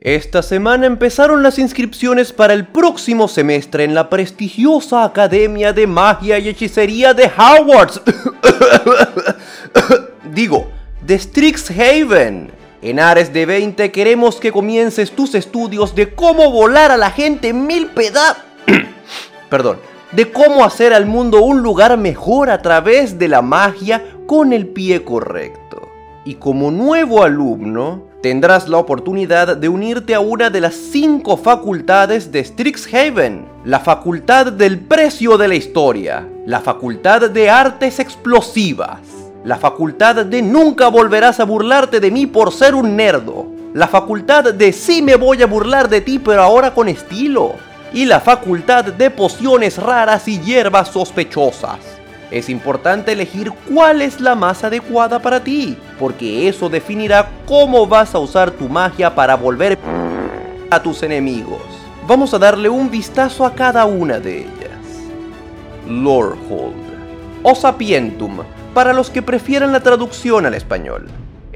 Esta semana empezaron las inscripciones para el próximo semestre en la prestigiosa Academia de Magia y Hechicería de Hogwarts. Digo, de Strixhaven. En Ares de 20 queremos que comiences tus estudios de cómo volar a la gente mil pedazos. Perdón, de cómo hacer al mundo un lugar mejor a través de la magia con el pie correcto. Y como nuevo alumno, tendrás la oportunidad de unirte a una de las cinco facultades de Strixhaven, la facultad del precio de la historia, la facultad de artes explosivas, la facultad de nunca volverás a burlarte de mí por ser un nerdo, la facultad de sí me voy a burlar de ti pero ahora con estilo, y la facultad de pociones raras y hierbas sospechosas. Es importante elegir cuál es la más adecuada para ti, porque eso definirá cómo vas a usar tu magia para volver a tus enemigos. Vamos a darle un vistazo a cada una de ellas. Lorehold o Sapientum, para los que prefieran la traducción al español.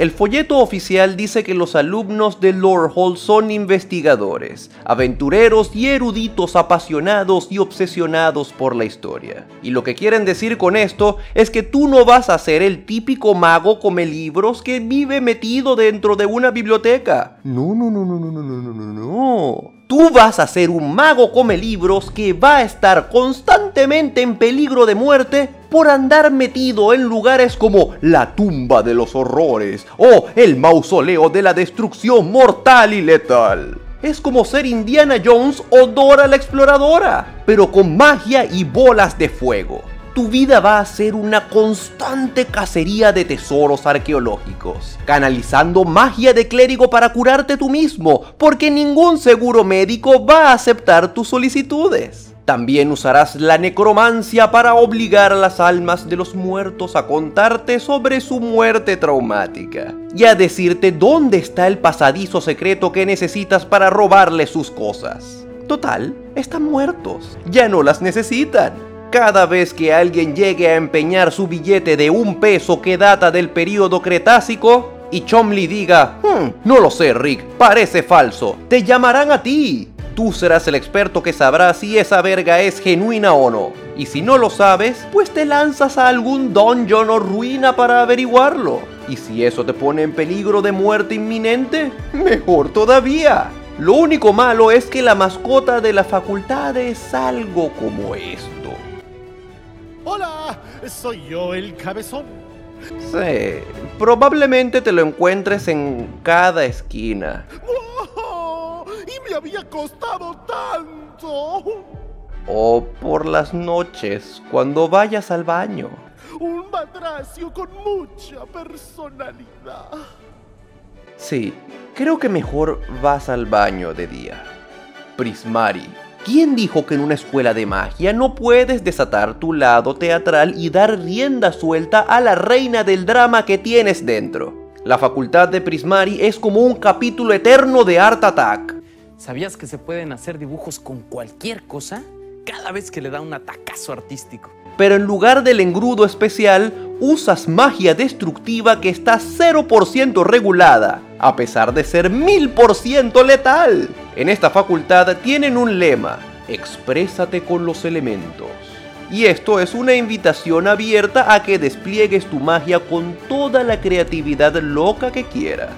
El folleto oficial dice que los alumnos de Lorehold son investigadores, aventureros y eruditos apasionados y obsesionados por la historia. Y lo que quieren decir con esto es que tú no vas a ser el típico mago come libros que vive metido dentro de una biblioteca. No, no, no, no, no, no, no, no, no. Tú vas a ser un mago come libros que va a estar constantemente en peligro de muerte por andar metido en lugares como la tumba de los horrores o el mausoleo de la destrucción mortal y letal. Es como ser Indiana Jones o Dora la exploradora, pero con magia y bolas de fuego tu vida va a ser una constante cacería de tesoros arqueológicos, canalizando magia de clérigo para curarte tú mismo, porque ningún seguro médico va a aceptar tus solicitudes. También usarás la necromancia para obligar a las almas de los muertos a contarte sobre su muerte traumática y a decirte dónde está el pasadizo secreto que necesitas para robarle sus cosas. Total, están muertos, ya no las necesitan. Cada vez que alguien llegue a empeñar su billete de un peso que data del período Cretácico, y Chomley diga, hmm, no lo sé Rick, parece falso, te llamarán a ti. Tú serás el experto que sabrá si esa verga es genuina o no. Y si no lo sabes, pues te lanzas a algún dungeon o ruina para averiguarlo. Y si eso te pone en peligro de muerte inminente, mejor todavía. Lo único malo es que la mascota de la facultad es algo como esto. Hola, soy yo el cabezón. Sí, probablemente te lo encuentres en cada esquina. ¡Y me había costado tanto! O por las noches, cuando vayas al baño. Un madracio con mucha personalidad. Sí, creo que mejor vas al baño de día. Prismari ¿Quién dijo que en una escuela de magia no puedes desatar tu lado teatral y dar rienda suelta a la reina del drama que tienes dentro? La facultad de Prismari es como un capítulo eterno de Art Attack. ¿Sabías que se pueden hacer dibujos con cualquier cosa? Cada vez que le da un atacazo artístico. Pero en lugar del engrudo especial, usas magia destructiva que está 0% regulada, a pesar de ser 1000% letal. En esta facultad tienen un lema, exprésate con los elementos. Y esto es una invitación abierta a que despliegues tu magia con toda la creatividad loca que quieras,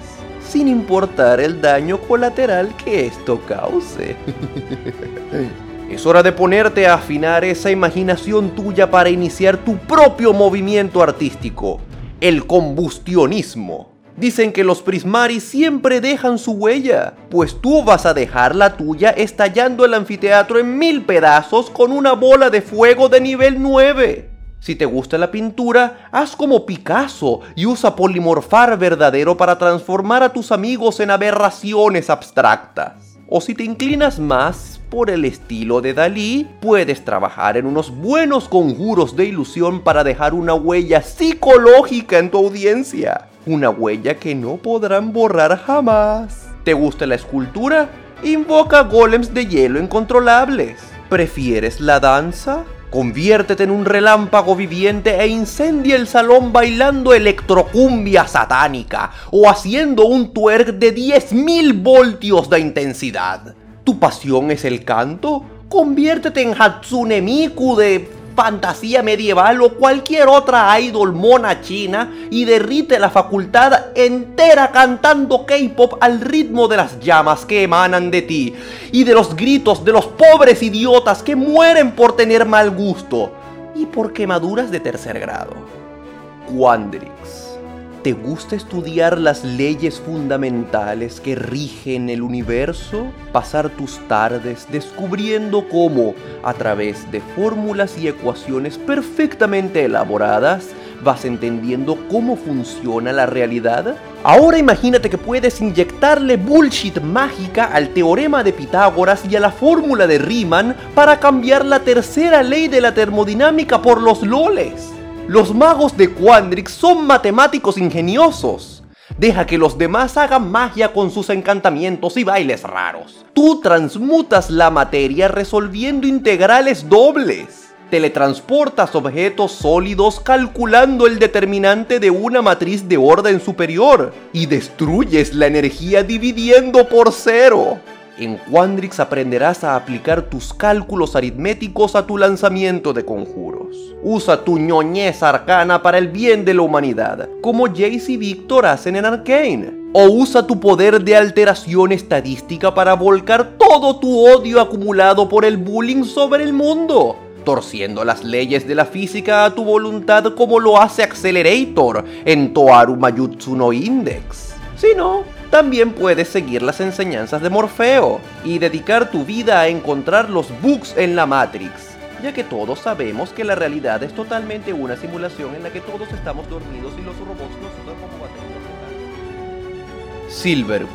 sin importar el daño colateral que esto cause. es hora de ponerte a afinar esa imaginación tuya para iniciar tu propio movimiento artístico, el combustionismo. Dicen que los Prismari siempre dejan su huella, pues tú vas a dejar la tuya estallando el anfiteatro en mil pedazos con una bola de fuego de nivel 9. Si te gusta la pintura, haz como Picasso y usa polimorfar verdadero para transformar a tus amigos en aberraciones abstractas. O si te inclinas más por el estilo de Dalí, puedes trabajar en unos buenos conjuros de ilusión para dejar una huella psicológica en tu audiencia. Una huella que no podrán borrar jamás. ¿Te gusta la escultura? Invoca golems de hielo incontrolables. ¿Prefieres la danza? Conviértete en un relámpago viviente e incendia el salón bailando electrocumbia satánica o haciendo un twerk de 10.000 voltios de intensidad. ¿Tu pasión es el canto? Conviértete en Hatsune Miku de fantasía medieval o cualquier otra idol mona china y derrite la facultad entera cantando K-pop al ritmo de las llamas que emanan de ti y de los gritos de los pobres idiotas que mueren por tener mal gusto y por quemaduras de tercer grado. Quandrix. ¿Te gusta estudiar las leyes fundamentales que rigen el universo? Pasar tus tardes descubriendo cómo, a través de fórmulas y ecuaciones perfectamente elaboradas, vas entendiendo cómo funciona la realidad? Ahora imagínate que puedes inyectarle bullshit mágica al teorema de Pitágoras y a la fórmula de Riemann para cambiar la tercera ley de la termodinámica por los loles. Los magos de Quandrix son matemáticos ingeniosos. Deja que los demás hagan magia con sus encantamientos y bailes raros. Tú transmutas la materia resolviendo integrales dobles. Teletransportas objetos sólidos calculando el determinante de una matriz de orden superior. Y destruyes la energía dividiendo por cero. En Quandrix aprenderás a aplicar tus cálculos aritméticos a tu lanzamiento de conjuros. Usa tu ñoñez arcana para el bien de la humanidad, como Jace y Victor hacen en Arcane. O usa tu poder de alteración estadística para volcar todo tu odio acumulado por el bullying sobre el mundo, torciendo las leyes de la física a tu voluntad como lo hace Accelerator en Toaru Mayutsu no Index. Si no, también puedes seguir las enseñanzas de Morfeo y dedicar tu vida a encontrar los bugs en la Matrix, ya que todos sabemos que la realidad es totalmente una simulación en la que todos estamos dormidos y los robots nos usan como batería. Silver.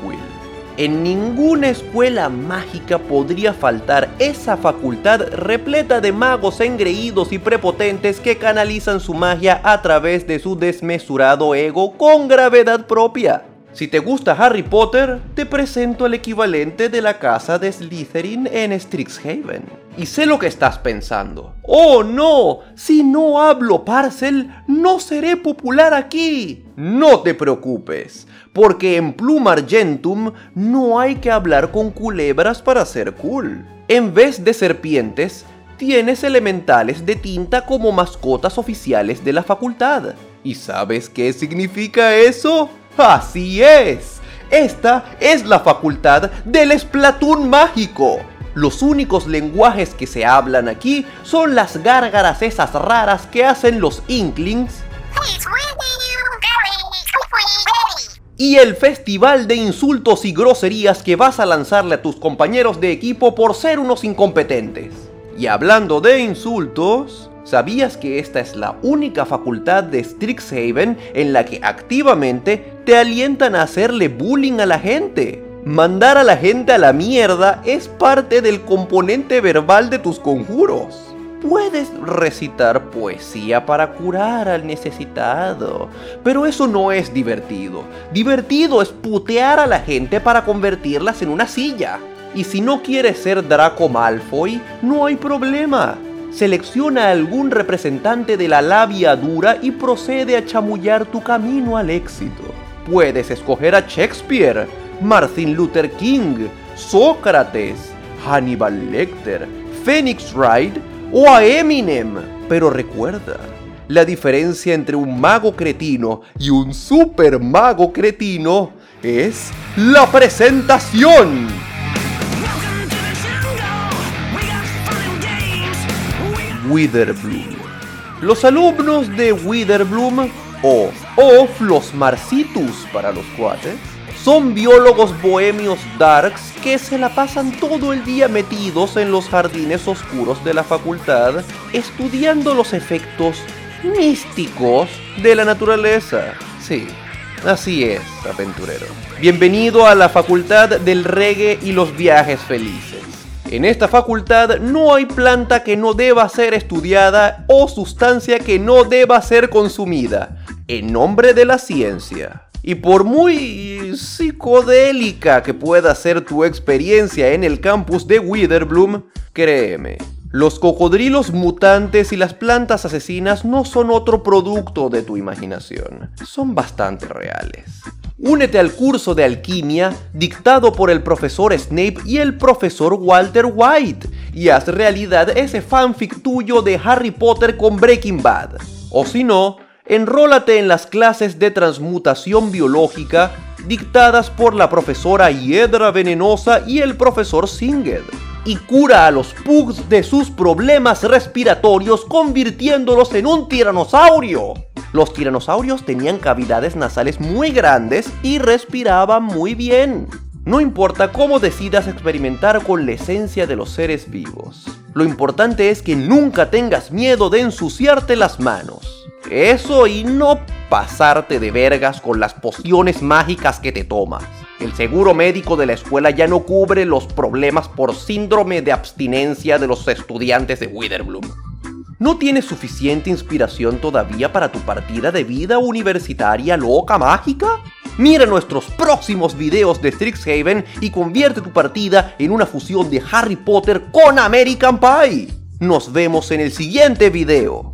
En ninguna escuela mágica podría faltar esa facultad repleta de magos engreídos y prepotentes que canalizan su magia a través de su desmesurado ego con gravedad propia. Si te gusta Harry Potter, te presento el equivalente de la casa de Slytherin en Strixhaven. Y sé lo que estás pensando. ¡Oh no! Si no hablo Parcel, no seré popular aquí. No te preocupes, porque en Plum Argentum no hay que hablar con culebras para ser cool. En vez de serpientes, tienes elementales de tinta como mascotas oficiales de la facultad. ¿Y sabes qué significa eso? Así es. Esta es la facultad del Splatoon mágico. Los únicos lenguajes que se hablan aquí son las gárgaras esas raras que hacen los Inklings y el festival de insultos y groserías que vas a lanzarle a tus compañeros de equipo por ser unos incompetentes. Y hablando de insultos, ¿Sabías que esta es la única facultad de Strixhaven en la que activamente te alientan a hacerle bullying a la gente? Mandar a la gente a la mierda es parte del componente verbal de tus conjuros. Puedes recitar poesía para curar al necesitado, pero eso no es divertido. Divertido es putear a la gente para convertirlas en una silla. Y si no quieres ser Draco Malfoy, no hay problema selecciona algún representante de la labia dura y procede a chamullar tu camino al éxito. Puedes escoger a Shakespeare, Martin Luther King, Sócrates, Hannibal Lecter, Phoenix Wright o a Eminem. Pero recuerda, la diferencia entre un mago cretino y un super mago cretino es la presentación. Witherbloom. Los alumnos de Witherbloom, o of los Marcitus para los cuates, son biólogos bohemios darks que se la pasan todo el día metidos en los jardines oscuros de la facultad estudiando los efectos místicos de la naturaleza. Sí, así es, aventurero. Bienvenido a la facultad del reggae y los viajes felices. En esta facultad no hay planta que no deba ser estudiada o sustancia que no deba ser consumida, en nombre de la ciencia. Y por muy psicodélica que pueda ser tu experiencia en el campus de Witherbloom, créeme, Los cocodrilos mutantes y las plantas asesinas no son otro producto de tu imaginación, son bastante reales. Únete al curso de alquimia dictado por el profesor Snape y el profesor Walter White y haz realidad ese fanfic tuyo de Harry Potter con Breaking Bad. O si no, enrólate en las clases de transmutación biológica dictadas por la profesora Hiedra Venenosa y el profesor Singed y cura a los pugs de sus problemas respiratorios convirtiéndolos en un tiranosaurio. Los tiranosaurios tenían cavidades nasales muy grandes y respiraban muy bien. No importa cómo decidas experimentar con la esencia de los seres vivos. Lo importante es que nunca tengas miedo de ensuciarte las manos. Eso y no pasarte de vergas con las pociones mágicas que te tomas. El seguro médico de la escuela ya no cubre los problemas por síndrome de abstinencia de los estudiantes de Witherbloom. ¿No tienes suficiente inspiración todavía para tu partida de vida universitaria loca mágica? Mira nuestros próximos videos de Strixhaven y convierte tu partida en una fusión de Harry Potter con American Pie. Nos vemos en el siguiente video.